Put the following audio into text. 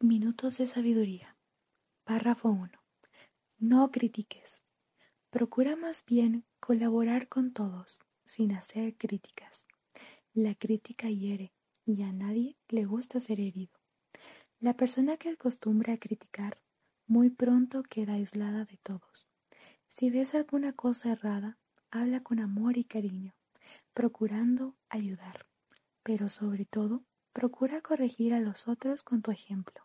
Minutos de sabiduría. Párrafo 1. No critiques. Procura más bien colaborar con todos, sin hacer críticas. La crítica hiere y a nadie le gusta ser herido. La persona que acostumbra a criticar muy pronto queda aislada de todos. Si ves alguna cosa errada, habla con amor y cariño, procurando ayudar, pero sobre todo, procura corregir a los otros con tu ejemplo.